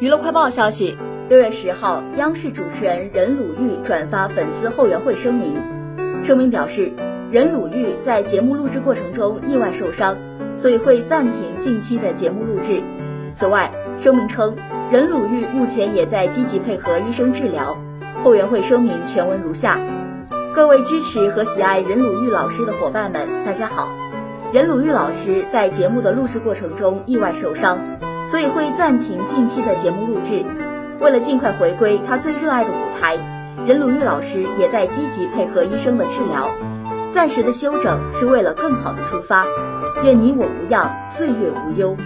娱乐快报消息：六月十号，央视主持人任鲁豫转发粉丝后援会声明。声明表示，任鲁豫在节目录制过程中意外受伤，所以会暂停近期的节目录制。此外，声明称，任鲁豫目前也在积极配合医生治疗。后援会声明全文如下：各位支持和喜爱任鲁豫老师的伙伴们，大家好。任鲁豫老师在节目的录制过程中意外受伤。所以会暂停近期的节目录制，为了尽快回归他最热爱的舞台，任鲁豫老师也在积极配合医生的治疗。暂时的休整是为了更好的出发，愿你我无恙，岁月无忧。